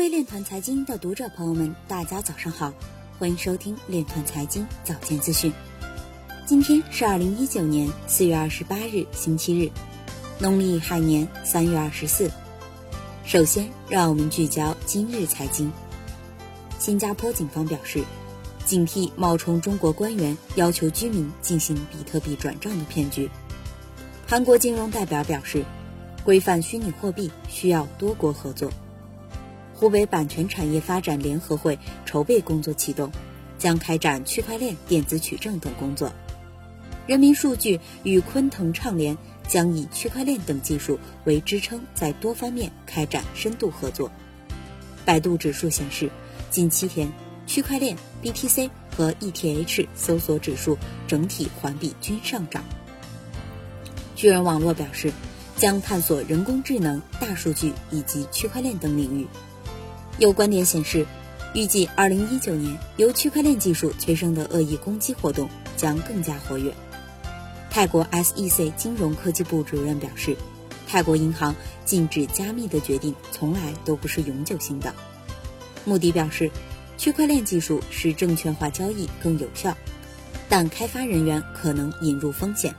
位链团财经的读者朋友们，大家早上好，欢迎收听链团财经早间资讯。今天是二零一九年四月二十八日，星期日，农历亥年三月二十四。首先，让我们聚焦今日财经。新加坡警方表示，警惕冒充中国官员要求居民进行比特币转账的骗局。韩国金融代表表示，规范虚拟货币需要多国合作。湖北版权产业发展联合会筹备工作启动，将开展区块链电子取证等工作。人民数据与昆腾畅联将以区块链等技术为支撑，在多方面开展深度合作。百度指数显示，近七天区块链、BTC 和 ETH 搜索指数整体环比均上涨。巨人网络表示，将探索人工智能、大数据以及区块链等领域。有观点显示，预计2019年由区块链技术催生的恶意攻击活动将更加活跃。泰国 SEC 金融科技部主任表示，泰国银行禁止加密的决定从来都不是永久性的。穆迪表示，区块链技术使证券化交易更有效，但开发人员可能引入风险。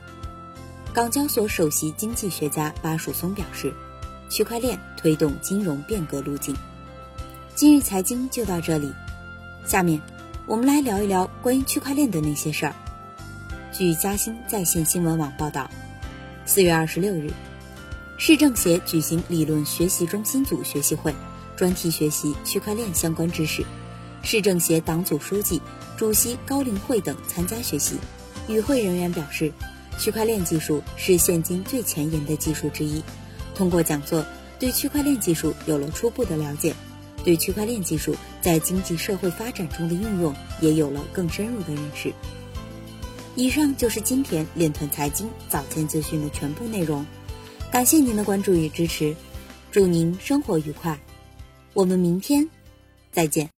港交所首席经济学家巴曙松表示，区块链推动金融变革路径。今日财经就到这里，下面我们来聊一聊关于区块链的那些事儿。据嘉兴在线新闻网报道，四月二十六日，市政协举行理论学习中心组学习会，专题学习区块链相关知识。市政协党组书记、主席高凌慧等参加学习。与会人员表示，区块链技术是现今最前沿的技术之一。通过讲座，对区块链技术有了初步的了解，对区块链技术在经济社会发展中的应用也有了更深入的认识。以上就是今天链团财经早间资讯的全部内容，感谢您的关注与支持，祝您生活愉快，我们明天再见。